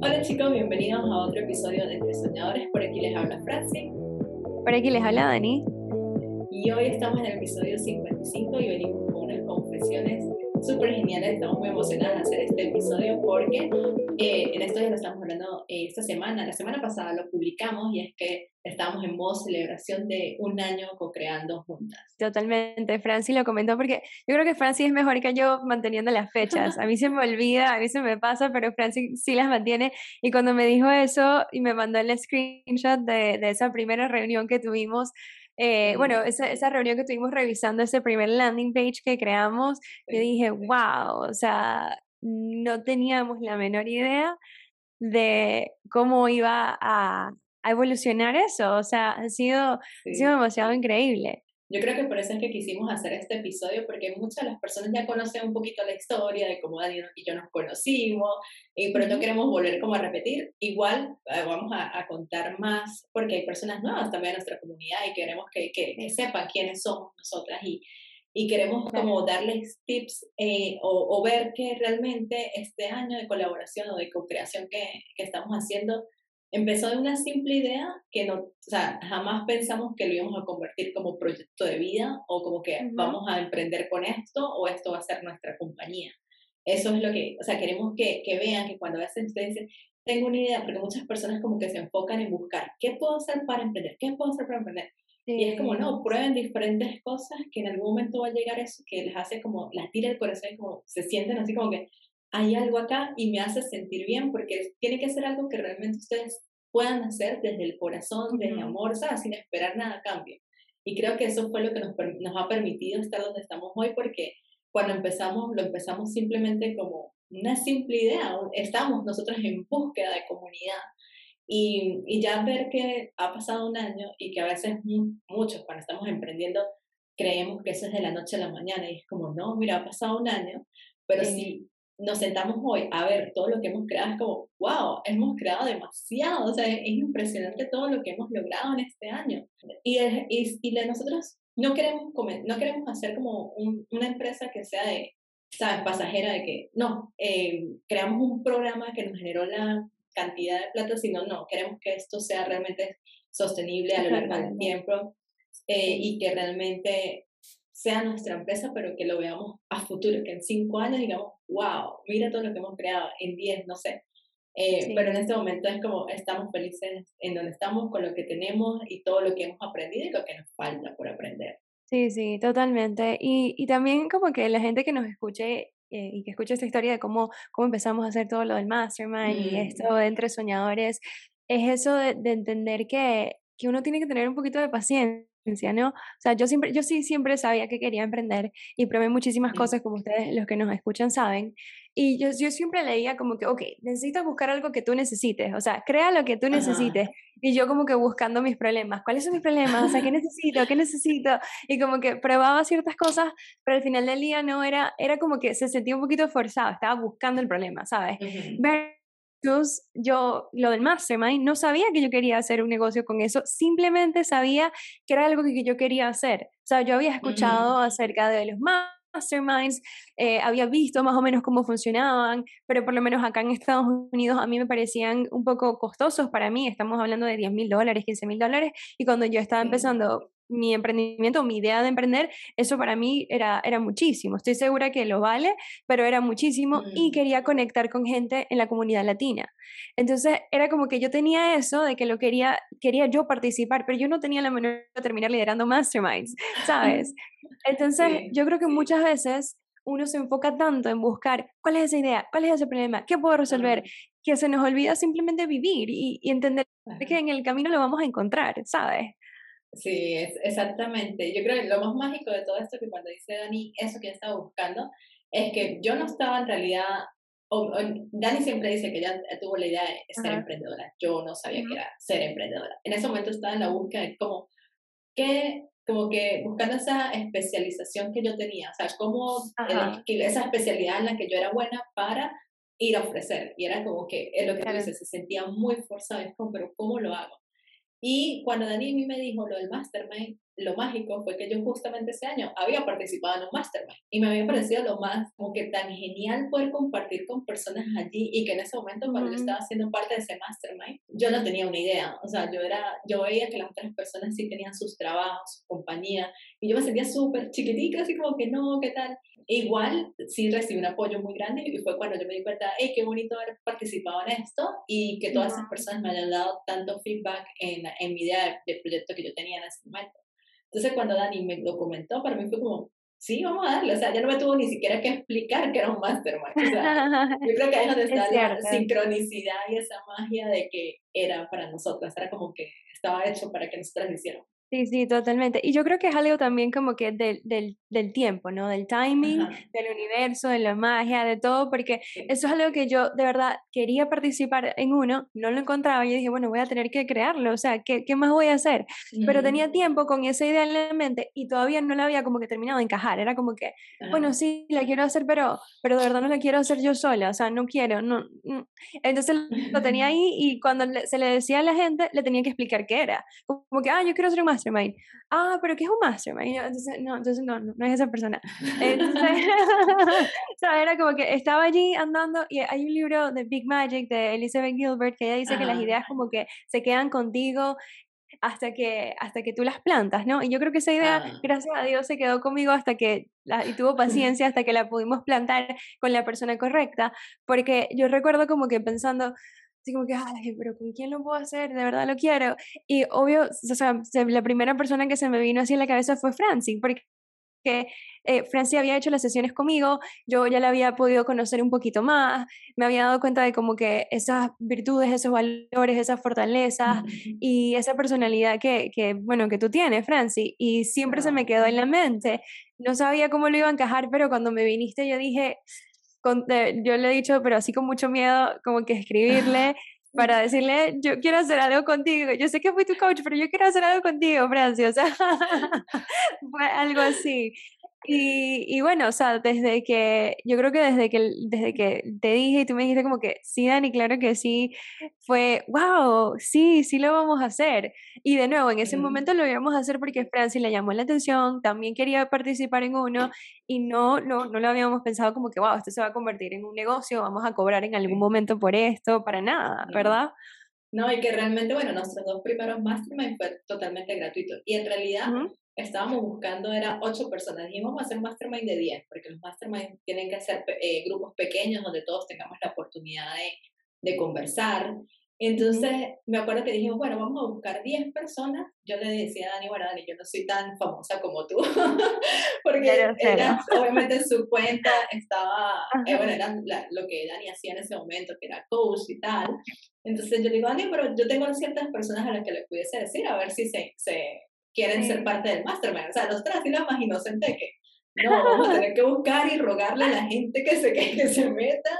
Hola chicos, bienvenidos a otro episodio de Entre Soñadores. Por aquí les habla Franci. Por aquí les habla Dani. Y hoy estamos en el episodio 55 y venimos con unas confesiones súper geniales. Estamos muy emocionadas de hacer este episodio porque eh, en esto ya lo estamos hablando eh, esta semana. La semana pasada lo publicamos y es que estábamos en modo celebración de un año co-creando juntas. Totalmente, Franci lo comentó porque yo creo que Franci es mejor que yo manteniendo las fechas. A mí se me olvida, a mí se me pasa, pero Franci sí las mantiene. Y cuando me dijo eso y me mandó el screenshot de, de esa primera reunión que tuvimos, eh, bueno, esa, esa, reunión que tuvimos revisando ese primer landing page que creamos, yo dije, wow, o sea, no teníamos la menor idea de cómo iba a, a evolucionar eso, o sea, ha sido, ha sido demasiado increíble. Yo creo que por eso es que quisimos hacer este episodio, porque muchas de las personas ya conocen un poquito la historia de cómo Daniel y yo nos conocimos, y, pero no queremos volver como a repetir. Igual eh, vamos a, contar más, porque hay personas nuevas también en nuestra comunidad y queremos que, que, sepan quiénes somos nosotras y, y queremos como darles tips eh, o, o, ver que realmente este año de colaboración o de co-creación que, que estamos haciendo empezó de una simple idea que no, o sea, jamás pensamos que lo íbamos a convertir como proyecto de vida o como que vamos a emprender con esto o esto va a ser nuestra compañía. Eso es lo que, o sea, queremos que, que vean que cuando hacen ustedes dicen, tengo una idea, porque muchas personas como que se enfocan en buscar, ¿qué puedo hacer para emprender? ¿Qué puedo hacer para emprender? Y es como, no, prueben diferentes cosas que en algún momento va a llegar eso que les hace como, las tira el corazón y como se sienten así como que, hay algo acá y me hace sentir bien porque tiene que ser algo que realmente ustedes puedan hacer desde el corazón, desde amor, ¿sabes? sin esperar nada a cambio. Y creo que eso fue lo que nos, nos ha permitido estar donde estamos hoy porque cuando empezamos, lo empezamos simplemente como una simple idea, estamos nosotros en búsqueda de comunidad. Y, y ya ver que ha pasado un año y que a veces muchos cuando estamos emprendiendo creemos que eso es de la noche a la mañana y es como, no, mira, ha pasado un año, pero si nos sentamos hoy a ver todo lo que hemos creado, es como, wow, hemos creado demasiado, o sea, es impresionante todo lo que hemos logrado en este año. Y, y, y nosotros no queremos, comer, no queremos hacer como una empresa que sea de, ¿sabes?, pasajera de que, no, eh, creamos un programa que nos generó la cantidad de plata, sino, no, queremos que esto sea realmente sostenible a lo largo del tiempo eh, y que realmente sea nuestra empresa, pero que lo veamos a futuro, que en cinco años digamos, wow, mira todo lo que hemos creado, en diez, no sé. Eh, pero en este momento es como estamos felices en donde estamos, con lo que tenemos y todo lo que hemos aprendido y lo que nos falta por aprender. Sí, sí, totalmente. Y, y también como que la gente que nos escuche eh, y que escuche esta historia de cómo, cómo empezamos a hacer todo lo del mastermind y esto de entre soñadores, es eso de, de entender que, que uno tiene que tener un poquito de paciencia ¿no? O sea, yo siempre, yo sí siempre sabía que quería emprender y probé muchísimas cosas, como ustedes, los que nos escuchan, saben. Y yo, yo siempre leía como que, ok, necesitas buscar algo que tú necesites, o sea, crea lo que tú necesites. Y yo como que buscando mis problemas, ¿cuáles son mis problemas? O sea, ¿qué necesito? ¿Qué necesito? Y como que probaba ciertas cosas, pero al final del día no era, era como que se sentía un poquito forzado, estaba buscando el problema, ¿sabes? Ver entonces, yo lo del mastermind no sabía que yo quería hacer un negocio con eso, simplemente sabía que era algo que yo quería hacer. O sea, yo había escuchado acerca de los masterminds, eh, había visto más o menos cómo funcionaban, pero por lo menos acá en Estados Unidos a mí me parecían un poco costosos para mí, estamos hablando de 10 mil dólares, 15 mil dólares, y cuando yo estaba empezando mi emprendimiento, mi idea de emprender, eso para mí era, era muchísimo. Estoy segura que lo vale, pero era muchísimo y mm. quería conectar con gente en la comunidad latina. Entonces era como que yo tenía eso de que lo quería, quería yo participar, pero yo no tenía la manera de terminar liderando masterminds, ¿sabes? Entonces yo creo que muchas veces uno se enfoca tanto en buscar cuál es esa idea, cuál es ese problema, qué puedo resolver, que se nos olvida simplemente vivir y, y entender que en el camino lo vamos a encontrar, ¿sabes? Sí, es, exactamente. Yo creo que lo más mágico de todo esto que cuando dice Dani eso que estaba buscando es que yo no estaba en realidad, o, Dani siempre dice que ya tuvo la idea de ser emprendedora. Yo no sabía que era ser emprendedora. En ese momento estaba en la búsqueda de cómo, qué, como que buscando esa especialización que yo tenía, o sea, cómo esa especialidad en la que yo era buena para ir a ofrecer. Y era como que, es lo que tú dices, se sentía muy forzado, es como, pero ¿cómo lo hago? Y cuando Dani me dijo lo del mastermind, lo mágico fue que yo justamente ese año había participado en un mastermind y me había parecido lo más como que tan genial poder compartir con personas allí y que en ese momento cuando yo estaba haciendo parte de ese mastermind yo no tenía una idea, o sea, yo era yo veía que las otras personas sí tenían sus trabajos, su compañía y yo me sentía súper chiquitica, así como que no, ¿qué tal? igual sí recibí un apoyo muy grande y fue cuando yo me di cuenta, hey, qué bonito haber participado en esto y que todas esas personas me hayan dado tanto feedback en, en mi idea de, proyecto que yo tenía en ese momento. Entonces cuando Dani me lo comentó, para mí fue como, sí, vamos a darle, o sea, ya no me tuvo ni siquiera que explicar que era un mastermind. O sea, yo creo que ahí es donde está la sincronicidad y esa magia de que era para nosotras, era como que estaba hecho para que nosotras lo hiciéramos. Sí, sí, totalmente. Y yo creo que es algo también como que del, del, del tiempo, ¿no? Del timing, del universo, de la magia, de todo, porque eso es algo que yo de verdad quería participar en uno, no lo encontraba y dije, bueno, voy a tener que crearlo, o sea, ¿qué, qué más voy a hacer? Pero tenía tiempo con esa idea en la mente y todavía no la había como que terminado de encajar, era como que, bueno, sí, la quiero hacer, pero, pero de verdad no la quiero hacer yo sola, o sea, no quiero, no. Entonces lo tenía ahí y cuando se le decía a la gente, le tenía que explicar qué era, como que, ah, yo quiero hacer un mastermind. Ah, pero ¿qué es un mastermind? Entonces, no, entonces no, no, es esa persona. Entonces, o sea, era como que estaba allí andando y hay un libro de Big Magic de Elizabeth Gilbert que ella dice que las ideas como que se quedan contigo hasta que, hasta que tú las plantas, ¿no? Y yo creo que esa idea, ah. gracias a Dios, se quedó conmigo hasta que, la, y tuvo paciencia hasta que la pudimos plantar con la persona correcta, porque yo recuerdo como que pensando, así como que, ay, pero ¿con quién lo puedo hacer? De verdad lo quiero. Y obvio, o sea, la primera persona que se me vino así en la cabeza fue Francie, porque eh, Francie había hecho las sesiones conmigo, yo ya la había podido conocer un poquito más, me había dado cuenta de como que esas virtudes, esos valores, esas fortalezas y esa personalidad que, que, bueno, que tú tienes, Francie, y siempre se me quedó en la mente. No sabía cómo lo iba a encajar, pero cuando me viniste yo dije, yo le he dicho, pero así con mucho miedo, como que escribirle para decirle, yo quiero hacer algo contigo. Yo sé que fui tu coach, pero yo quiero hacer algo contigo, Francia. O sea, fue algo así. Y, y, bueno, o sea, desde que, yo creo que desde que, desde que te dije y tú me dijiste como que sí, Dani, claro que sí, fue, wow, sí, sí lo vamos a hacer. Y de nuevo, en ese momento lo íbamos a hacer porque Francis le llamó la atención, también quería participar en uno y no, no, no lo habíamos pensado como que, wow, esto se va a convertir en un negocio, vamos a cobrar en algún momento por esto, para nada, ¿verdad? No, y que realmente, bueno, nuestros dos primeros mastermind fue totalmente gratuito. Y en realidad, estábamos buscando, era ocho personas. Dijimos, vamos a hacer un mastermind de 10, porque los mastermind tienen que ser eh, grupos pequeños donde todos tengamos la oportunidad de, de conversar. Entonces, me acuerdo que dijimos, bueno, vamos a buscar 10 personas. Yo le decía a Dani, bueno, Dani, yo no soy tan famosa como tú, porque ella, obviamente en su cuenta estaba, eh, bueno, era lo que Dani hacía en ese momento, que era coach y tal. Entonces yo le digo, Dani, pero yo tengo ciertas personas a las que le pudiese decir, a ver si se, se quieren ser parte del mastermind. O sea, nosotros así lo más inocente que no, vamos a tener que buscar y rogarle a la gente que se, que, se meta,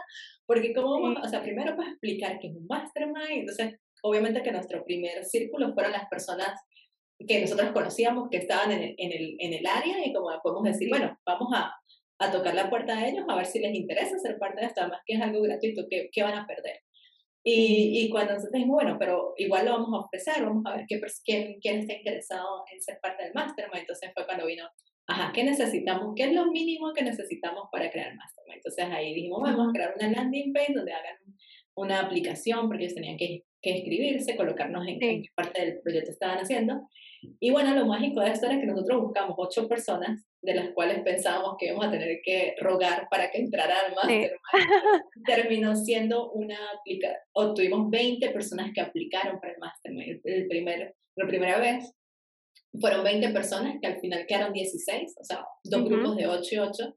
porque como vamos, o sea, primero para explicar qué es un mastermind, entonces obviamente que nuestro primer círculo fueron las personas que nosotros conocíamos que estaban en el, en el, en el área y como podemos decir, bueno, vamos a, a, tocar la puerta de ellos a ver si les interesa ser parte de esto, además que es algo gratuito, ¿qué, qué van a perder? Y, y, cuando nosotros dijimos, bueno, pero igual lo vamos a ofrecer, vamos a ver qué, quién, quién está interesado en ser parte del mastermind. Entonces fue cuando vino, ajá, ¿qué necesitamos? ¿Qué es lo mínimo que necesitamos para crear mastermind? Entonces ahí dijimos, vamos a crear una landing page donde hagan una aplicación, porque ellos tenían que, que escribirse, colocarnos en, qué parte del proyecto estaban haciendo. Y bueno, lo mágico de esto era que nosotros buscamos ocho personas de las cuales pensábamos que íbamos a tener que rogar para que entrara al mastermind. Terminó siendo una aplicación, o tuvimos 20 personas que aplicaron para el mastermind. El primer, la primera vez fueron 20 personas que al final quedaron 16, o sea, dos grupos de 8 y 8.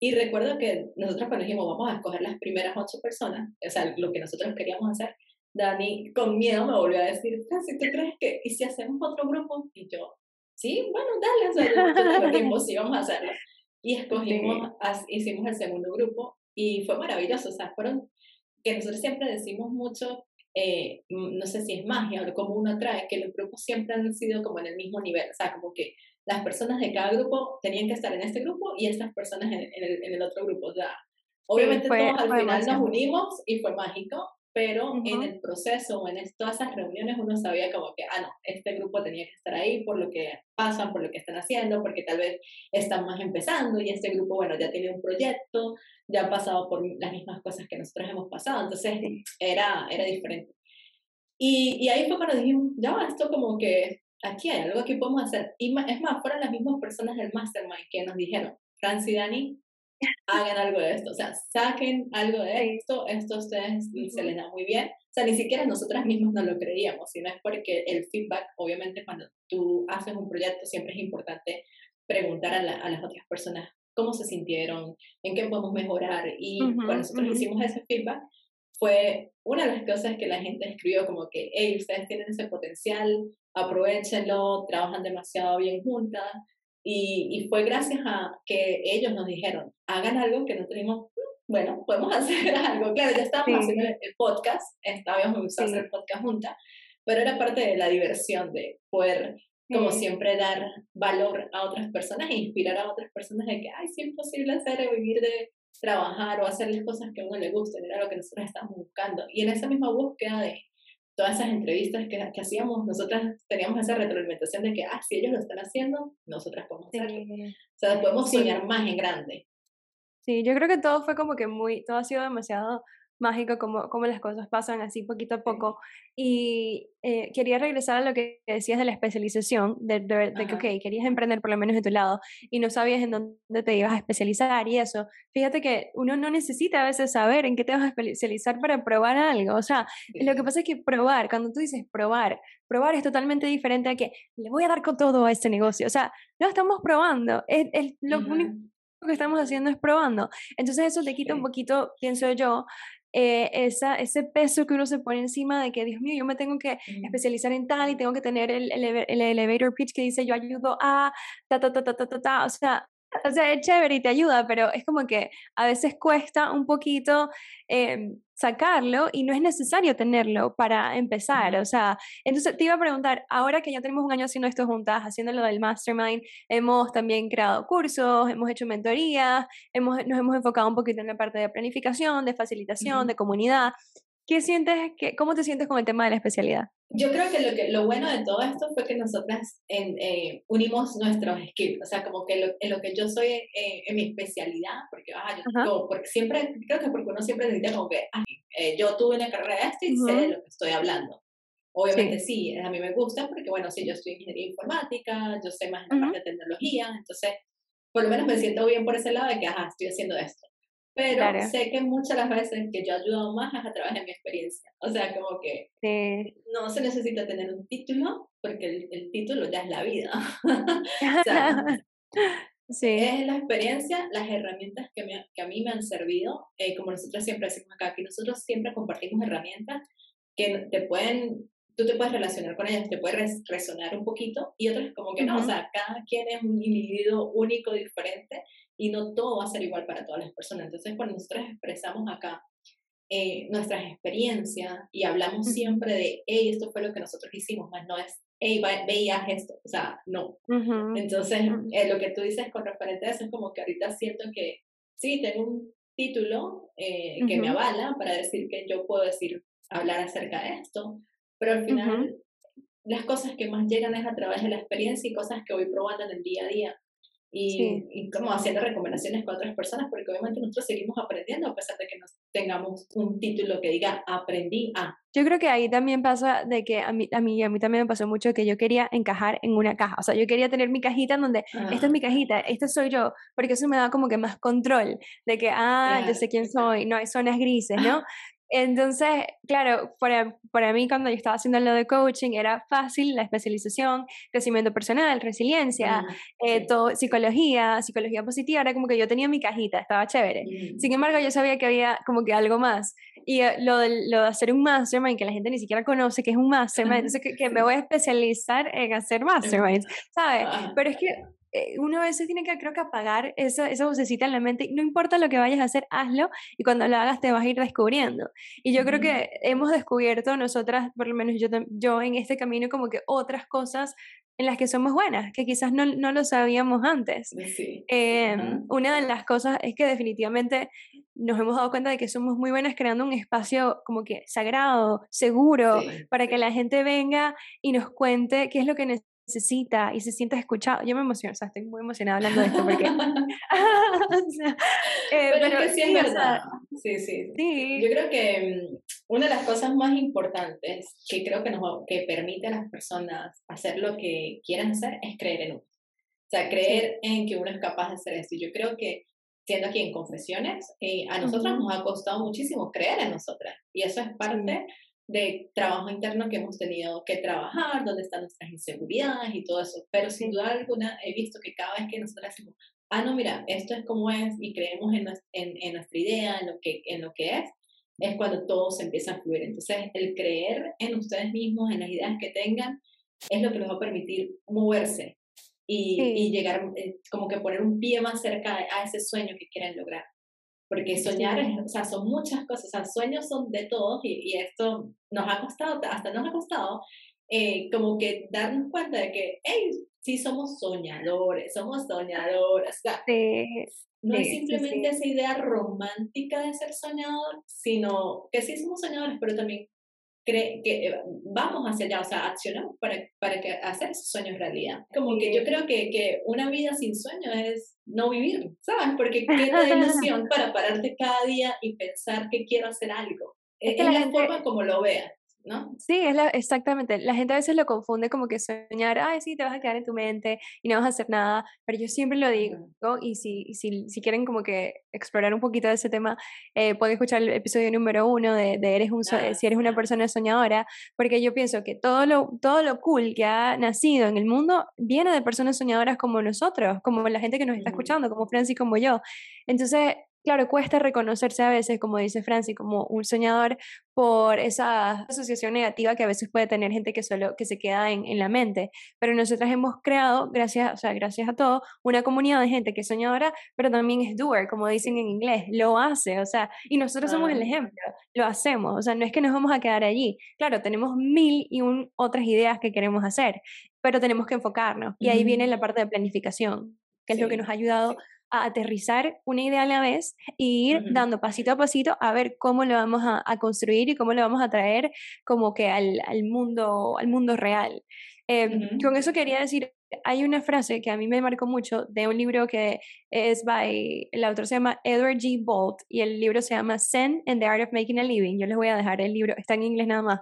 Y recuerdo que nosotros cuando dijimos vamos a escoger las primeras 8 personas, o sea, lo que nosotros queríamos hacer, Dani con miedo me volvió a decir, si ¿tú crees que, y si hacemos otro grupo? Y yo, sí, bueno, dale, o sea, sí, vamos a hacerlo. Y escogimos, hicimos el segundo grupo y fue maravilloso, o sea, fueron, que nosotros siempre decimos mucho, eh, no sé si es magia o como uno trae, que los grupos siempre han sido como en el mismo nivel, o sea, como que las personas de cada grupo tenían que estar en este grupo y estas personas en, el, en el, otro grupo, o sea, obviamente todos al final nos unimos y fue mágico, pero en el proceso o en todas esas reuniones uno sabía como que, ah, no, este grupo tenía que estar ahí por lo que pasan, por lo que están haciendo, porque tal vez están más empezando y este grupo, bueno, ya tiene un proyecto, ya ha pasado por las mismas cosas que nosotros hemos pasado, entonces era, era diferente. Y, y ahí fue cuando dijimos, ya, esto como que aquí hay algo que podemos hacer. Y es más, fueron las mismas personas del Mastermind que nos dijeron, Francis y Dani, hagan algo de esto, o sea, saquen algo de esto, esto a ustedes se les da muy bien. O sea, ni siquiera nosotras mismas no lo creíamos, sino es porque el feedback, obviamente cuando tú haces un proyecto siempre es importante preguntar a, a las otras personas cómo se sintieron, en qué podemos mejorar. Y cuando nosotros hicimos ese feedback, fue una de las cosas que la gente escribió como que, hey, ustedes tienen ese potencial, aprovechenlo, trabajan demasiado bien juntas. Y, y, fue gracias a que ellos nos dijeron, hagan algo que no tenemos, mm, bueno, podemos hacer algo. Claro, ya estábamos haciendo el podcast, estábamos usando sí. el podcast juntas, pero era parte de la diversión de poder, como siempre, dar valor a otras personas e inspirar a otras personas de que, ay, sí es posible hacer, vivir de trabajar o hacerles cosas que a uno le gusten, era lo que nosotros estábamos buscando. Y en esa misma búsqueda de todas esas entrevistas que, que hacíamos, nosotras teníamos esa retroalimentación de que, ah, si ellos lo están haciendo, nosotras podemos hacerlo. O sea, podemos soñar más en grande. Sí, yo creo que todo fue como que muy, todo ha sido demasiado mágico como, como las cosas pasan así poquito a poco. Y eh, quería regresar a lo que decías de la especialización, de, de, que, ok, querías emprender por lo menos de tu lado y no sabías en dónde te ibas a especializar y eso. Fíjate que uno no necesita a veces saber en qué te vas a especializar para probar algo. O sea, lo que pasa es que probar, cuando tú dices probar, probar es totalmente diferente a que le voy a dar con todo a este negocio. O sea, no estamos probando. Es, es lo único que estamos haciendo es probando. Entonces eso te quita un poquito, pienso yo, eh, esa, ese peso que uno se pone encima de que, Dios mío, yo me tengo que especializar en tal y tengo que tener el, el, elevator pitch que dice yo ayudo a ta, ta, ta, ta, ta, ta, o sea, o sea, es chévere y te ayuda, pero es como que a veces cuesta un poquito eh, sacarlo y no es necesario tenerlo para empezar. O sea, entonces te iba a preguntar, ahora que ya tenemos un año haciendo esto juntas, haciendo lo del mastermind, hemos también creado cursos, hemos hecho mentorías, hemos, nos hemos enfocado un poquito en la parte de planificación, de facilitación, de comunidad. ¿Qué sientes, que, cómo te sientes con el tema de la especialidad? Yo creo que lo, que, lo bueno de todo esto fue que nosotras en, eh, unimos nuestros skills, o sea, como que lo, en lo que yo soy eh, en mi especialidad, porque, ah, yo, porque siempre, creo que porque uno siempre necesita como que, ah, eh, yo tuve una carrera de esto y sé de lo que estoy hablando. Obviamente sí. a mí me gusta porque, bueno, sí, yo estoy en ingeniería informática, yo sé más en la parte de tecnología, entonces, por lo menos me siento bien por ese lado de que, ajá, estoy haciendo esto pero sé que muchas las veces que yo he ayudado más es a través de mi experiencia. O sea, como que no se necesita tener un título, porque el, título ya es la vida. o sea, sí. es la experiencia, las herramientas que, me, que a mí me han servido, eh, como nosotros siempre decimos acá, que nosotros siempre compartimos herramientas que te pueden tú te puedes relacionar con ellas, te puedes resonar un poquito y otras como que no, o sea, cada quien es un individuo único, diferente y no todo va a ser igual para todas las personas. Entonces, cuando nosotros expresamos acá eh, nuestras experiencias y hablamos siempre de, hey, esto fue lo que nosotros hicimos, más no es, hey, veías esto, o sea, no. Entonces, eh, lo que tú dices con referente a eso es como que ahorita siento que sí, tengo un título eh, que me avala para decir que yo puedo decir, hablar acerca de esto, pero al final las cosas que más llegan es a través de la experiencia y cosas que voy probando en el día a día. Y, y, como haciendo recomendaciones con otras personas, porque obviamente nosotros seguimos aprendiendo a pesar de que no tengamos un título que diga aprendí a. Yo creo que ahí también pasa de que a mí, a mí, a mí también me pasó mucho que yo quería encajar en una caja, o sea, yo quería tener mi cajita en donde, esta es mi cajita, este soy yo, porque eso me da como que más control de que, ah, yo sé quién soy, no hay zonas grises, ¿no? Entonces, claro, para, para mí cuando yo estaba haciendo lo de coaching era fácil la especialización, crecimiento personal, resiliencia, mm, eh, todo, psicología, psicología positiva, era como que yo tenía mi cajita, estaba chévere. Mm. Sin embargo, yo sabía que había como que algo más. Y eh, lo, de, lo de hacer un mastermind, que la gente ni siquiera conoce que es un mastermind, entonces que, que me voy a especializar en hacer masterminds, ¿sabes? Pero es que uno a veces tiene que, creo que apagar esa, esa vocecita en la mente. No importa lo que vayas a hacer, hazlo y cuando lo hagas te vas a ir descubriendo. Y yo creo que hemos descubierto nosotras, por lo menos yo, yo en este camino, como que otras cosas en las que somos buenas, que quizás no, no lo sabíamos antes. Em, una de las cosas es que definitivamente nos hemos dado cuenta de que somos muy buenas creando un espacio como que sagrado, seguro, para que la gente venga y nos cuente qué es lo que necesita y se sienta escuchado. Yo me emociono, o sea, estoy muy emocionada hablando de esto porque... Eh, pero, sí, es verdad. sí, sí, sí. Yo creo que mm, una de las cosas más importantes que creo que, nos, que permite a las personas hacer lo que quieran hacer es creer en uno. O sea, creer en que uno es capaz de hacer esto. Yo creo que siendo aquí en confesiones, eh, a nosotros nos ha costado muchísimo creer en nosotras. Y eso es parte de trabajo interno que hemos tenido que trabajar, donde están nuestras inseguridades y todo eso. Pero sin duda alguna he visto que cada vez que nosotros decimos, ah, no, mira, esto es como es y creemos en, en, en nuestra idea, en lo, que, en lo que es, es cuando todo se empieza a fluir. Entonces, el creer en ustedes mismos, en las ideas que tengan, es lo que les va a permitir moverse y, y llegar, eh, como que poner un pie más cerca a ese sueño que quieren lograr. Porque soñar, o sea, son muchas cosas, o sea, sueños son de todos y, y esto nos ha costado, hasta nos ha costado, eh, como que darnos cuenta de que, hey, sí somos soñadores, somos soñadoras. O sea, no es simplemente esa idea romántica de ser soñador, sino que sí somos soñadores, pero también cree que eh, vamos hacia allá, o sea, accionamos para, para que hacer esos sueños realidad. Como que yo creo que, que una vida sin sueño es no vivir, ¿sabes? Porque queda ilusión para pararte cada día y pensar que quiero hacer algo. Es, es la forma como lo veas. ¿No? Sí, es la, exactamente. La gente a veces lo confunde como que soñar, ay, sí, te vas a quedar en tu mente y no vas a hacer nada, pero yo siempre lo digo, y si, si, si quieren como que explorar un poquito de ese tema, eh, pueden escuchar el episodio número uno de, de eres un, si eres una persona soñadora, porque yo pienso que todo lo, todo lo cool que ha nacido en el mundo viene de personas soñadoras como nosotros, como la gente que nos está escuchando, como Francis, como yo. Entonces, claro, cuesta reconocerse a veces, como dice Francis, como un soñador por esa asociación negativa que a veces puede tener gente que solo que se queda en, en la mente. Pero nosotras hemos creado, gracias, o sea, gracias a todo, una comunidad de gente que es soñadora, pero también es doer, como dicen en inglés, lo hace, o sea, y nosotros somos el ejemplo, lo hacemos, o sea, no es que nos vamos a quedar allí. Claro, tenemos mil y un otras ideas que queremos hacer, pero tenemos que enfocarnos. Y ahí viene la parte de planificación, que es lo que nos ha ayudado a aterrizar una idea a la vez e ir dando pasito a pasito a ver cómo lo vamos a, construir y cómo lo vamos a traer como que al, al mundo, al mundo real. Em, con eso quería decir, hay una frase que a mí me marcó mucho de un libro que es by, el autor se llama Edward G. Bolt y el libro se llama Zen and the Art of Making a Living. Yo les voy a dejar el libro, está en inglés nada más.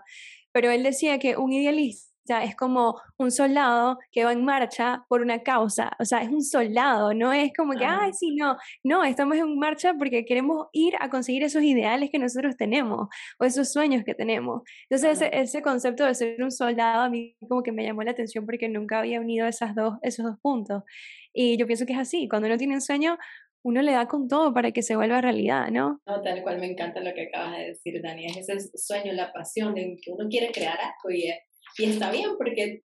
Pero él decía que un idealista sea, es como un soldado que va en marcha por una causa. O sea, es un soldado, no es como que, ay, sí, no. No, estamos en marcha porque queremos ir a conseguir esos ideales que nosotros tenemos o esos sueños que tenemos. Entonces, ese, ese, concepto de ser un soldado a mí como que me llamó la atención porque nunca había unido esas dos, esos dos puntos. Y yo pienso que es así. Cuando uno tiene un sueño, uno le da con todo para que se vuelva realidad, ¿no? No, tal cual me encanta lo que acabas de decir, Dani. Es ese sueño, la pasión en que uno quiere crear algo y es y está bien porque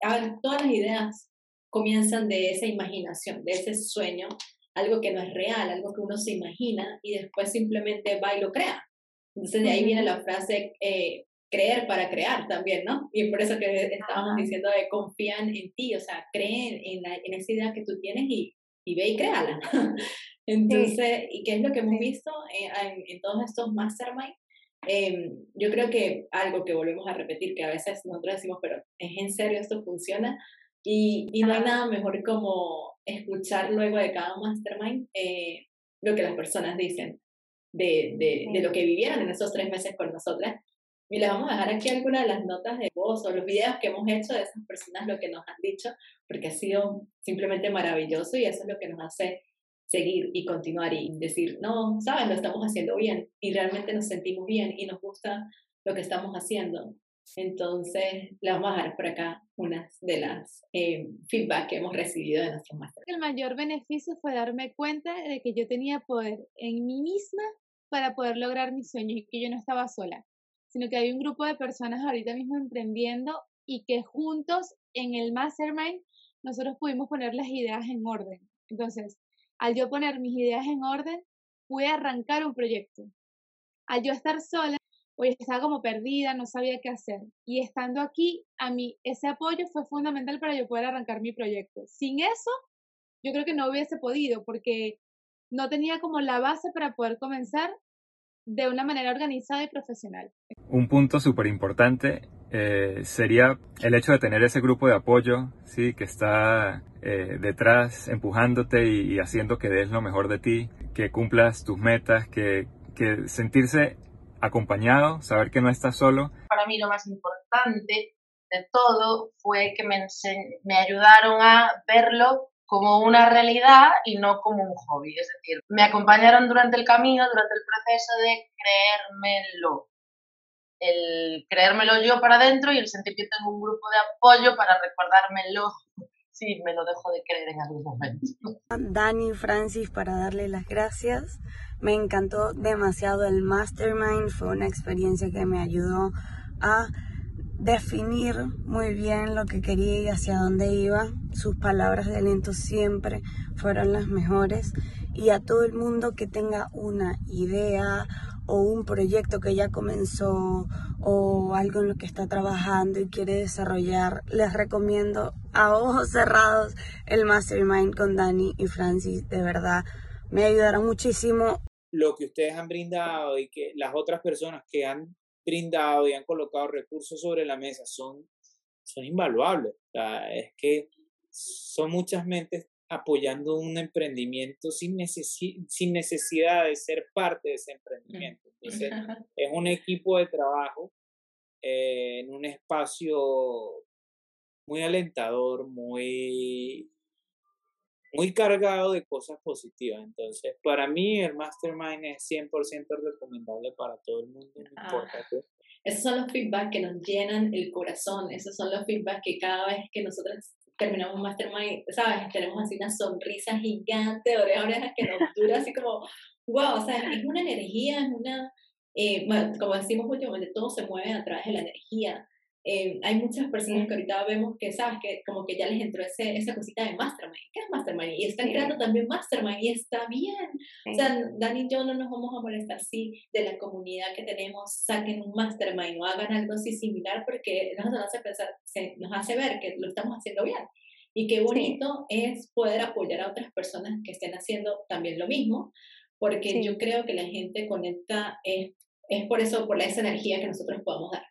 todas las ideas comienzan de esa imaginación, de ese sueño, algo que no es real, algo que uno se imagina y después simplemente va y lo crea. Entonces de ahí viene la frase eh, creer para crear también, ¿no? Y por eso que estábamos diciendo de confían en ti, o sea, creen en, la, en esa idea que tú tienes y, y ve y créala. Entonces, ¿y qué es lo que hemos visto eh, en, en, todos estos mastermind? Eh, yo creo que algo que volvemos a repetir, que a veces nosotros decimos, pero ¿es en serio esto funciona? Y, y no hay nada mejor como escuchar luego de cada mastermind eh, lo que las personas dicen de, de, de, lo que vivieron en esos tres meses con nosotras. Y les vamos a dejar aquí algunas de las notas de voz o los videos que hemos hecho de esas personas, lo que nos han dicho, porque ha sido simplemente maravilloso y eso es lo que nos hace seguir y continuar y decir, no, sabes, lo estamos haciendo bien y realmente nos sentimos bien y nos gusta lo que estamos haciendo. Entonces, le vamos a dejar por acá unas de las eh, feedback que hemos recibido de nuestros másteres. El mayor beneficio fue darme cuenta de que yo tenía poder en mí misma para poder lograr mis sueños y que yo no estaba sola, sino que hay un grupo de personas ahorita mismo emprendiendo y que juntos en el mastermind nosotros pudimos poner las ideas en orden. Entonces, al yo poner mis ideas en orden, pude arrancar un proyecto. Al yo estar sola, o estaba como perdida, no sabía qué hacer. Y estando aquí, a mí ese apoyo fue fundamental para yo poder arrancar mi proyecto. Sin eso, yo creo que no hubiese podido porque no tenía como la base para poder comenzar de una manera organizada y profesional. Un punto súper importante eh, sería el hecho de tener ese grupo de apoyo, sí, que está eh, detrás empujándote y, haciendo que des lo mejor de ti, que cumplas tus metas, que, que sentirse acompañado, saber que no estás solo. Para mí lo más importante de todo fue que me, me ayudaron a verlo como una realidad y no como un hobby. Es decir, me acompañaron durante el camino, durante el proceso de creérmelo. El creérmelo yo para adentro y el sentir que tengo un grupo de apoyo para recordármelo si me lo dejo de creer en algún momento. Dani Francis, para darle las gracias. Me encantó demasiado el mastermind, fue una experiencia que me ayudó a definir muy bien lo que quería y hacia dónde iba. Sus palabras de aliento siempre fueron las mejores. Y a todo el mundo que tenga una idea o un proyecto que ya comenzó o algo en lo que está trabajando y quiere desarrollar, les recomiendo a ojos cerrados el Mastermind con Dani y Francis. De verdad, me ayudaron muchísimo. Lo que ustedes han brindado y que las otras personas que han brindado y han colocado recursos sobre la mesa son, son invaluables. es que son muchas mentes apoyando un emprendimiento sin, sin necesidad de ser parte de ese emprendimiento. Entonces, es un equipo de trabajo eh, en un espacio muy alentador, muy muy cargado de cosas positivas. Entonces, para mí el mastermind es 100% recomendable para todo el mundo, no ah, importa qué. Esos son los feedbacks que nos llenan el corazón, esos son los feedbacks que cada vez que nosotros terminamos mastermind, ¿sabes? Tenemos así una sonrisa gigante de orejas que nos dura así como, wow, o sea, es una energía, es una, eh, como decimos últimamente, todo se mueve a través de la energía. Eh, hay muchas personas que ahorita vemos que, ¿sabes? Que como que ya les entró ese, esa cosita de Mastermind. ¿Qué es Mastermind? Y están creando también Mastermind y está bien. O sea, Dani y yo no nos vamos a molestar si de la comunidad que tenemos saquen un Mastermind o hagan algo así similar porque nos hace pensar, nos hace ver que lo estamos haciendo bien. Y qué bonito es poder apoyar a otras personas que estén haciendo también lo mismo, porque yo creo que la gente conecta, es, es por eso, por esa energía que nosotros podemos dar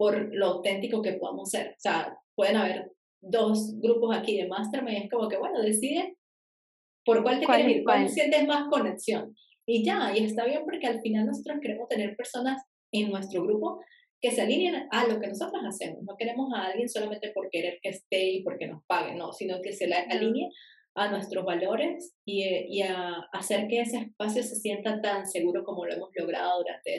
por lo auténtico que podamos ser. O sea, pueden haber dos grupos aquí de mastermind, es como que, bueno, decide por cuál te quieres ir, cuál sientes más conexión. Y ya, y está bien porque al final nosotros queremos tener personas en nuestro grupo que se alineen a lo que nosotros hacemos. No queremos a alguien solamente por querer que esté y porque nos pague, no, sino que se le alinee a nuestros valores y, y, a hacer que ese espacio se sienta tan seguro como lo hemos logrado durante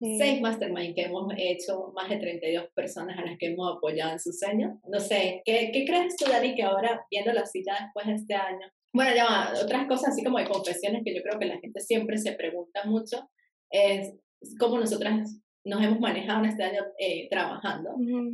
esto, seis mastermind que hemos hecho, más de 32 personas a las que hemos apoyado en su sueño. No sé, ¿qué, ¿qué crees tú, Dani, que ahora, viendo la cita después de este año, bueno, ya otras cosas así como de confesiones que yo creo que la gente siempre se pregunta mucho, es cómo nosotras nos hemos manejado en este año eh, trabajando.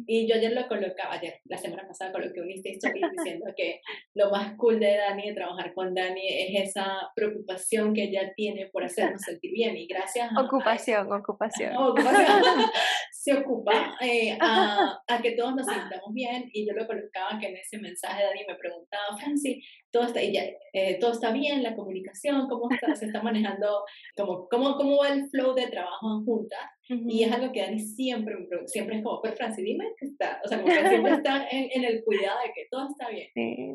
Y yo ayer lo colocaba, ayer, la semana pasada coloqué un Instagram diciendo que lo más cool de Dani, de trabajar con Dani, es esa preocupación que ella tiene por hacernos sentir bien. Y gracias a... Ocupación, ocupación. se ocupa eh, a, a, que todos nos sintamos bien. Y yo lo colocaba que en ese mensaje Dani me preguntaba, Franci, todo está, eh, todo está bien, la comunicación, cómo está, se está manejando, cómo, cómo, cómo va el flow de trabajo juntas. Y es algo que Dani siempre, siempre es como, pero Franci, dime que está, o sea, como que siempre está en, en, el cuidado de que todo está bien.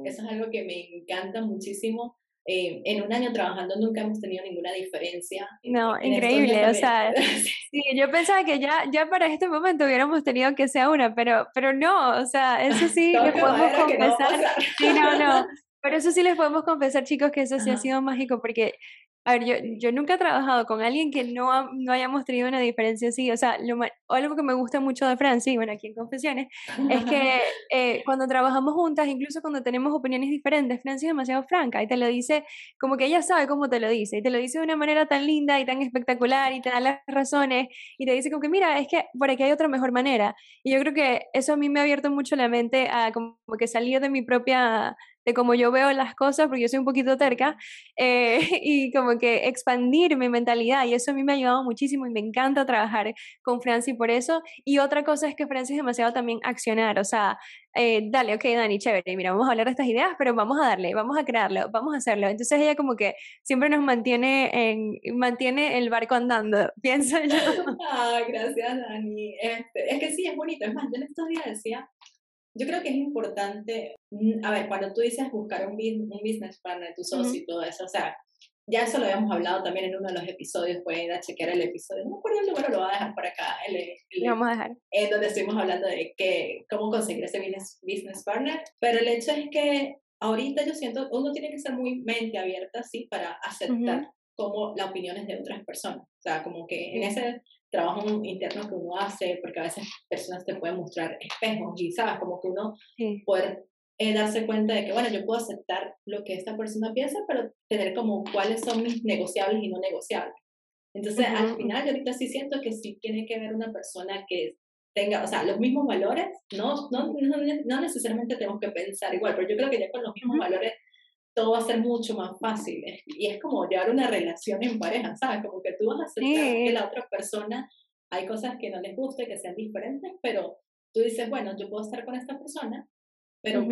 Eso es algo que me encanta muchísimo. Eh, en un año trabajando nunca hemos tenido ninguna diferencia. No, increíble, o sea, sí, yo pensaba que ya, ya para este momento hubiéramos tenido que sea una, pero, pero no, o sea, eso sí le podemos confesar. sí, no, no, pero eso sí les podemos confesar, chicos, que eso sí ha sido mágico, porque a ver, yo, yo nunca he trabajado con alguien que no, no hayamos tenido una diferencia así. O sea, lo, algo que me gusta mucho de Franci, bueno, aquí en Confesiones, es que eh, cuando trabajamos juntas, incluso cuando tenemos opiniones diferentes, Franci es demasiado franca y te lo dice como que ella sabe cómo te lo dice y te lo dice de una manera tan linda y tan espectacular y te da las razones y te dice como que mira, es que por aquí hay otra mejor manera. Y yo creo que eso a mí me ha abierto mucho la mente a como que salir de mi propia de cómo yo veo las cosas, porque yo soy un poquito terca, eh, y como que expandir mi mentalidad, y eso a mí me ha ayudado muchísimo y me encanta trabajar con Francis por eso. Y otra cosa es que Francis es demasiado también accionar, o sea, eh, dale, ok, Dani, chévere, mira, vamos a hablar de estas ideas, pero vamos a darle, vamos a crearlo, vamos a hacerlo. Entonces ella como que siempre nos mantiene, en, mantiene el barco andando, pienso yo. Ah, gracias, Dani. Este, es que sí, es bonito. Es más, yo en estos días decía, yo creo que es importante, mm, a ver, cuando tú dices buscar un, un business partner, tu socio y todo eso, o sea, ya eso lo habíamos hablado también en uno de los episodios, pueden ir a chequear el episodio, no me acuerdo el número, lo voy a dejar por acá, el, vamos a dejar. en donde estuvimos hablando de que, cómo conseguir ese business, business partner, pero el hecho es que ahorita yo siento, uno tiene que ser muy mente abierta, sí, para aceptar como las opiniones de otras personas, o sea, como que en ese trabajo interno que uno hace, porque a veces personas te pueden mostrar espejos y sabes, como que uno puede eh, darse cuenta de que, bueno, yo puedo aceptar lo que esta persona piensa, pero tener como cuáles son mis negociables y no negociables. Entonces, al final, yo ahorita sí siento que sí tiene que haber una persona que tenga, o sea, los mismos valores, no, no, no, necesariamente tenemos que pensar igual, pero yo creo que ya con los mismos valores todo va a ser mucho más fácil. Y es como llevar una relación en pareja, ¿sabes? Como que tú vas a aceptar que la otra persona hay cosas que no les guste, que sean diferentes, pero tú dices, bueno, yo puedo estar con esta persona, pero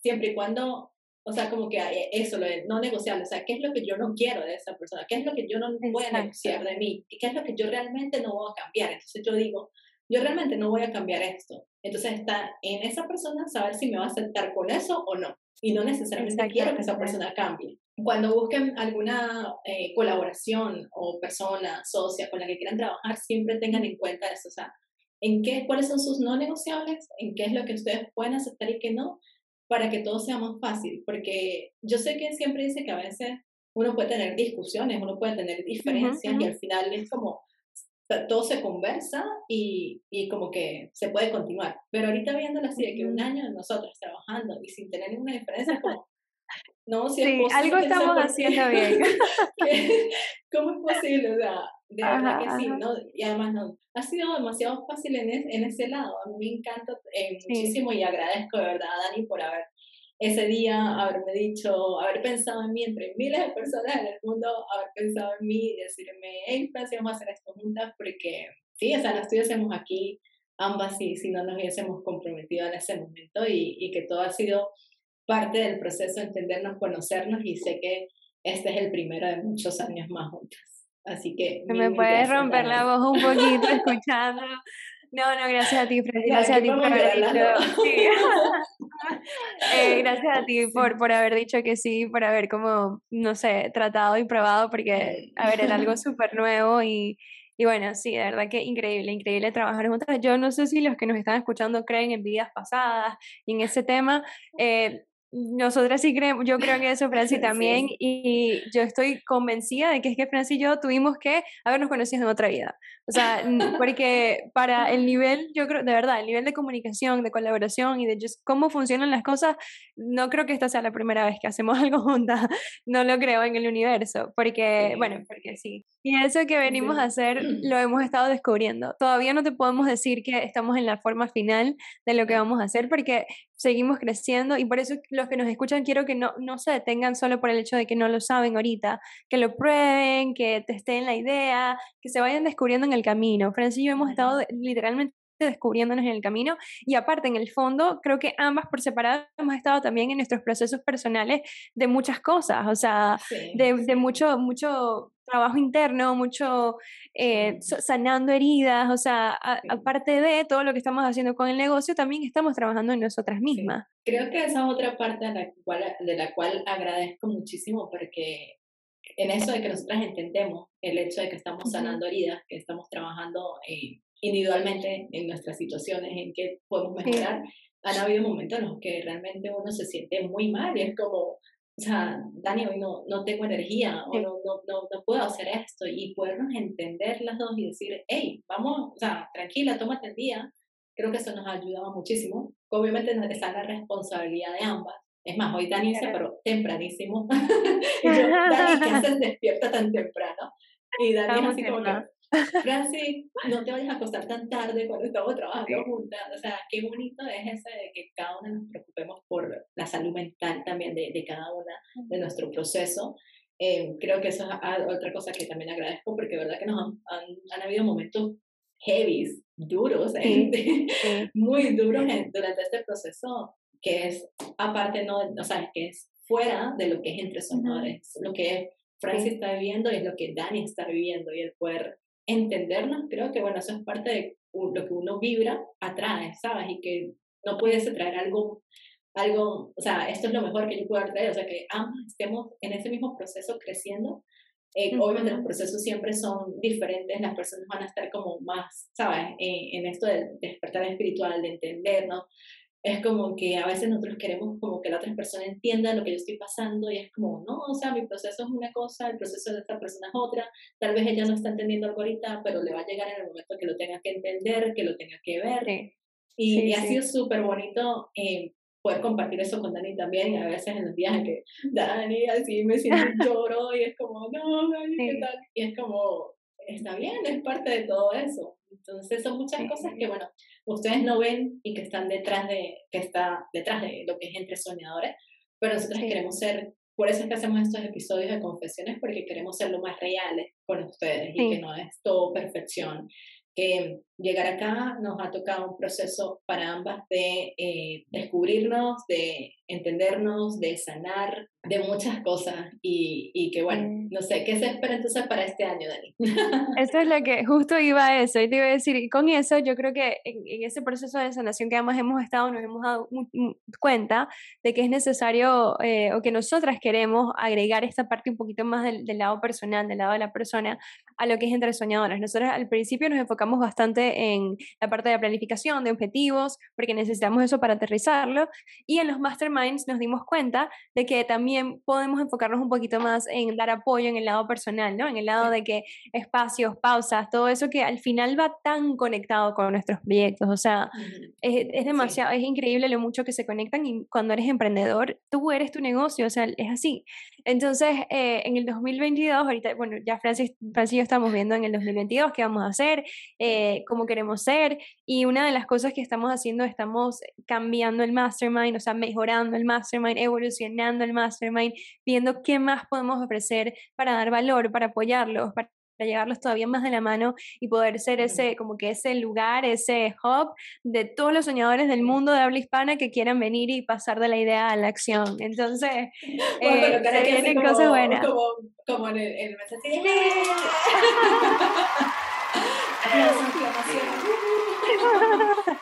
siempre y cuando, o sea, como que eso, lo de no negociable, o sea, ¿qué es lo que yo no quiero de esa persona? ¿Qué es lo que yo no voy a negociar de mí? ¿Qué es lo que yo realmente no voy a cambiar? Entonces yo digo, yo realmente no voy a cambiar esto. Entonces está en esa persona saber si me va a aceptar con eso o no y no necesariamente quiero que esa persona cambie. Cuando busquen alguna eh, colaboración o persona, socia con la que quieran trabajar, siempre tengan en cuenta eso, o sea, en qué, cuáles son sus no negociables, en qué es lo que ustedes pueden aceptar y qué no, para que todo sea más fácil, porque yo sé que siempre dice que a veces uno puede tener discusiones, uno puede tener diferencias y al final es como todo se conversa y, y, como que se puede continuar. Pero ahorita viéndolo así, de que un año de nosotros trabajando y sin tener ninguna diferencia, como, no, si sí, algo estamos haciendo bien. ¿Cómo es posible? O sea, de verdad que sí, ¿no? Y además, no, ha sido demasiado fácil en, en ese lado. A mí me encanta eh, muchísimo y agradezco de verdad a Dani por haber ese día haberme dicho, haber pensado en mí entre miles de personas en el mundo, haber pensado en mí y decirme, hey, Francia, vamos a hacer esto juntas, porque sí, o sea, lo estuviésemos aquí ambas y si no nos hubiésemos comprometido en ese momento y, y que todo ha sido parte del proceso, entendernos, conocernos y sé que este es el primero de muchos años más juntas. Así que... Me puedes romper la voz un poquito escuchando no, no, gracias a ti, Freddy. Gracias a ti por haber dicho. eh, gracias a ti por, por haber dicho que sí, por haber como, no sé, tratado y probado, porque, a ver, era algo súper nuevo y, y bueno, sí, de verdad que increíble, increíble trabajar juntas. Yo no sé si los que nos están escuchando creen en vidas pasadas y en ese tema. Eh, nosotras sí creemos, yo creo que eso, Franci, también, y yo estoy convencida de que es que Franci y yo tuvimos que habernos conocido en otra vida. O sea, porque para el nivel, yo creo, de verdad, el nivel de comunicación, de colaboración y de cómo funcionan las cosas, no creo que esta sea la primera vez que hacemos algo juntas, no lo creo en el universo, porque, bueno, porque sí. Y eso que venimos a hacer lo hemos estado descubriendo. Todavía no te podemos decir que estamos en la forma final de lo que vamos a hacer, porque seguimos creciendo y por eso los que nos escuchan quiero que no, no se detengan solo por el hecho de que no lo saben ahorita, que lo prueben, que testen la idea, que se vayan descubriendo en el camino. Francis y yo hemos estado literalmente descubriéndonos en el camino y aparte en el fondo creo que ambas por separado hemos estado también en nuestros procesos personales de muchas cosas, o sea, de, de, mucho, mucho trabajo interno, mucho eh, sanando heridas, o sea, aparte de todo lo que estamos haciendo con el negocio, también estamos trabajando en nosotras mismas. Creo que esa es otra parte de la, cual, de la cual agradezco muchísimo porque en eso de que nosotras entendemos el hecho de que estamos sanando heridas, que estamos trabajando eh, individualmente en nuestras situaciones, en que podemos mejorar, han habido momentos en los que realmente uno se siente muy mal y es como, o sea, Dani, hoy no, no tengo energía o no, no, no, no, puedo hacer esto y podernos entender las dos y decir, hey, vamos, o sea, tranquila, tómate el día. Creo que eso nos ha ayudado muchísimo. Obviamente está la responsabilidad de ambas. Es más, hoy Dani se paró tempranísimo. y yo, Dani, ¿qué haces despierta tan temprano? Y Dani es así como que, Francis, no te vayas a acostar tan tarde cuando estamos trabajando juntas. O sea, qué bonito es ese de que cada una nos preocupemos por la salud mental también de, de cada una de nuestro proceso. Eh, creo que eso es otra cosa que también agradezco porque verdad que nos han, han, han habido momentos heavy, duros, muy duros durante este proceso, que es aparte, no, o sea, que es fuera de lo que es entre soñadores, lo que Francis está viviendo y es lo que Dani está viviendo y el poder entendernos, creo que bueno, eso es parte de lo que uno vibra, atrae, ¿sabes? Y que no puedes traer algo, algo, o sea, esto es lo mejor que yo puedo traer, o sea, que ambos estemos en ese mismo proceso creciendo. Eh, Obviamente los procesos siempre son diferentes, las personas van a estar como más, ¿sabes? en esto del despertar espiritual, de entendernos, es como que a veces nosotros queremos como que la otra persona entienda lo que yo estoy pasando y es como, no, o sea, mi proceso es una cosa, el proceso de esta persona es otra, tal vez ella no está entendiendo algo ahorita, pero le va a llegar en el momento que lo tenga que entender, que lo tenga que ver. Y, ha sido súper bonito eh, poder compartir eso con Dani también, y a veces en los días en que Dani así me siento lloro y es como, no, Dani, ¿qué tal? Y es como, está bien, es parte de todo eso. Entonces son muchas cosas que, bueno, ustedes no ven y que están detrás de, que está detrás de lo que es entre soñadores, pero nosotros queremos ser, por eso es que hacemos estos episodios de confesiones, porque queremos ser lo más reales con ustedes y que no es todo perfección. Que llegar acá nos ha tocado un proceso para ambas de eh, descubrirnos, de entendernos, de sanar, de muchas cosas y, y que bueno, no sé, ¿qué se espera entonces para este año, Dani? Eso es lo que justo iba a eso, y te iba a decir, y con eso yo creo que en, ese proceso de sanación que además hemos estado, nos hemos dado cuenta de que es necesario eh, o que nosotras queremos agregar esta parte un poquito más del, del, lado personal, del lado de la persona, a lo que es entre soñadoras. Nosotros al principio nos enfocamos bastante en la parte de la planificación, de objetivos, porque necesitamos eso para aterrizarlo, y en los masterminds nos dimos cuenta de que también podemos enfocarnos un poquito más en dar apoyo en el lado personal, ¿no? En el lado de que espacios, pausas, todo eso que al final va tan conectado con nuestros proyectos. O sea, es, es, demasiado, es increíble lo mucho que se conectan y cuando eres emprendedor, tú eres tu negocio, o sea, es así. Entonces, eh, en el 2022, ahorita, bueno, ya Francis, Francis y yo estamos viendo en el 2022 qué vamos a hacer, eh, cómo queremos ser, y una de las cosas que estamos haciendo, estamos cambiando el mastermind, o sea, mejorando el mastermind, evolucionando el mastermind, viendo qué más podemos ofrecer para dar valor, para apoyarlos, para llevarlos todavía más de la mano y poder ser ese, como que ese lugar, ese hub de todos los soñadores del mundo de habla hispana que quieran venir y pasar de la idea a la acción. Entonces, eh, se vienen cosas buenas. Como, como en el, el mensaje.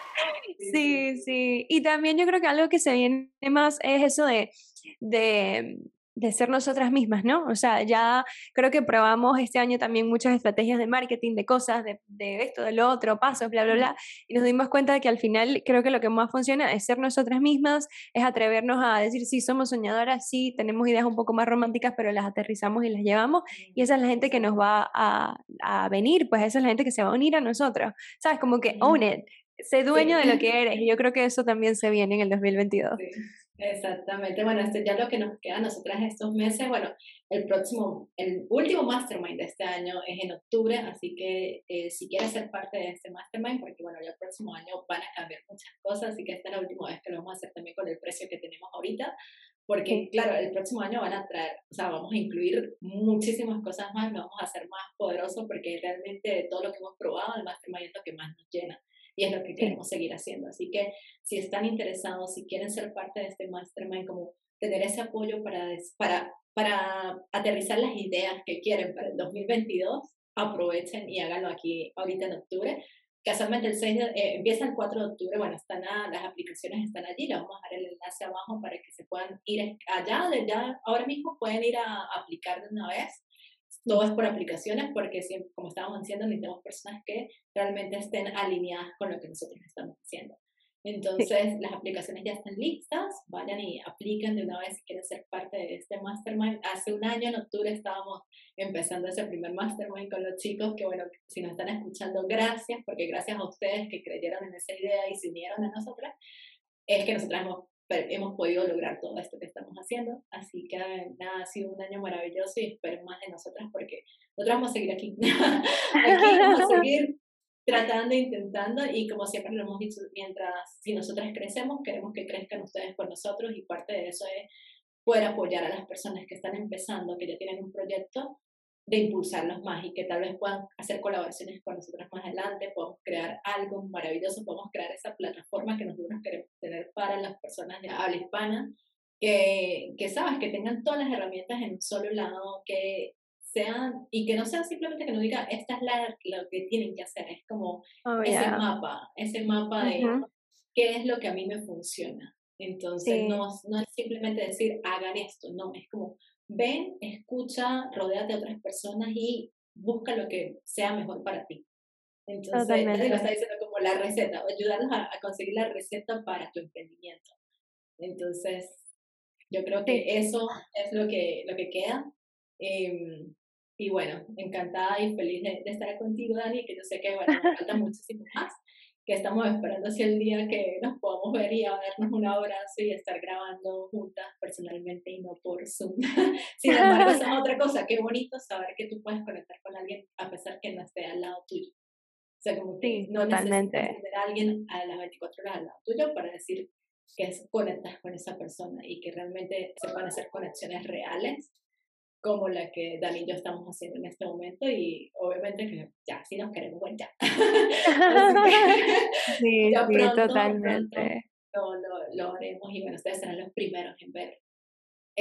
Sí, sí. Y también yo creo que algo que se viene más es eso de, de de ser nosotras mismas, ¿no? O sea, ya creo que probamos este año también muchas estrategias de marketing, de cosas, de, de, esto, de lo otro, pasos, bla, bla, bla, y nos dimos cuenta de que al final creo que lo que más funciona es ser nosotras mismas, es atrevernos a decir, sí, somos soñadoras, sí, tenemos ideas un poco más románticas, pero las aterrizamos y las llevamos, y esa es la gente que nos va a, a venir, pues esa es la gente que se va a unir a nosotros, ¿sabes? Como que own it, sé dueño de lo que eres, y yo creo que eso también se viene en el 2022. Sí. Exactamente, bueno, este ya lo que nos queda a nosotras estos meses, bueno, el próximo, el último mastermind de este año es en octubre, así que eh, si quieres ser parte de este mastermind, porque bueno, ya el próximo año van a cambiar muchas cosas, así que esta es la última vez que lo vamos a hacer también con el precio que tenemos ahorita, porque claro, el próximo año van a traer, o sea, vamos a incluir muchísimas cosas más, vamos a hacer más poderosos, porque realmente de todo lo que hemos probado, el mastermind es lo que más nos llena y es lo que queremos seguir haciendo. Así que si están interesados, si quieren ser parte de este mastermind, como tener ese apoyo para, para, para aterrizar las ideas que quieren para el 2022, aprovechen y háganlo aquí ahorita en octubre. Casualmente el 6 eh, empieza el 4 de octubre, bueno, están las aplicaciones están allí, les vamos a dejar el enlace abajo para que se puedan ir allá, de ahora mismo pueden ir a aplicar de una vez todo es por aplicaciones porque, siempre, como estábamos diciendo, necesitamos personas que realmente estén alineadas con lo que nosotros estamos haciendo. Entonces, las aplicaciones ya están listas, vayan y apliquen de una vez si quieren ser parte de este mastermind. Hace un año, en octubre, estábamos empezando ese primer mastermind con los chicos, que bueno, si nos están escuchando, gracias, porque gracias a ustedes que creyeron en esa idea y se unieron a nosotras, es que nosotras hemos hemos podido lograr todo esto que estamos haciendo. Así que nada, ha sido un año maravilloso y espero más de nosotras porque nosotros vamos a seguir aquí. aquí vamos a seguir tratando, intentando y como siempre lo hemos dicho, mientras si nosotras crecemos, queremos que crezcan ustedes con nosotros y parte de eso es poder apoyar a las personas que están empezando, que ya tienen un proyecto, de impulsarlos más y que tal vez puedan hacer colaboraciones con nosotros más adelante, podemos crear algo maravilloso, podemos crear esa plataforma que nosotros queremos tener para las personas de habla hispana, que, que sabes, que tengan todas las herramientas en un solo lado, que sean, y que no sean simplemente que nos diga, esta es la, lo que tienen que hacer, es como oh, ese mapa, ese mapa de qué es lo que a mí me funciona. Entonces, no, no es simplemente decir, hagan esto, no, es como, ven, escucha, rodéate a otras personas y busca lo que sea mejor para ti. Entonces, Totalmente. lo está diciendo como la receta, ayudarlos a, conseguir la receta para tu emprendimiento. Entonces, yo creo que eso es lo que, lo que queda. Em, y bueno, encantada y feliz de, estar contigo, Dani, que yo sé que bueno, me falta muchísimo más, que estamos esperando hacia el día que nos podamos ver y a vernos un abrazo y estar grabando juntas personalmente y no por Zoom. Sin embargo, esa es otra cosa, qué bonito saber que tú puedes conectar con alguien a pesar que no esté al lado tuyo. O sea, como que no totalmente. necesitas tener a alguien a las 24 horas al lado tuyo para decir que conectas con esa persona y que realmente se van a hacer conexiones reales como la que Dani y yo estamos haciendo en este momento y obviamente que ya, si nos queremos, bueno, ya. sí, sí, totalmente. lo, lo, haremos y bueno, ustedes serán los primeros en ver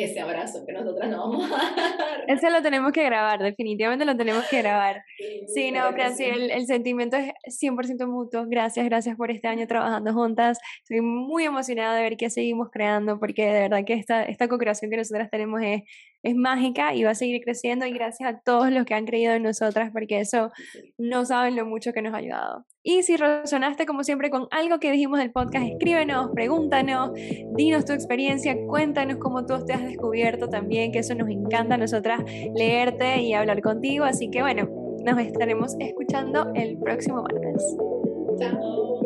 ese abrazo que nosotras no vamos a dar. Ese lo tenemos que grabar, definitivamente lo tenemos que grabar. Sí, no, Franci, el, el, sentimiento es 100% mutuo. Gracias, gracias por este año trabajando juntas. Estoy muy emocionada de ver qué seguimos creando, porque de verdad que esta, esta co-creación que nosotras tenemos es, es mágica y va a seguir creciendo. Y gracias a todos los que han creído en nosotras, porque eso no saben lo mucho que nos ha ayudado. Y si resonaste, como siempre, con algo que dijimos del podcast, escríbenos, pregúntanos, dinos tu experiencia, cuéntanos cómo tú te has descubierto también, que eso nos encanta a nosotras leerte y hablar contigo. Así que bueno, nos estaremos escuchando el próximo martes. Chao.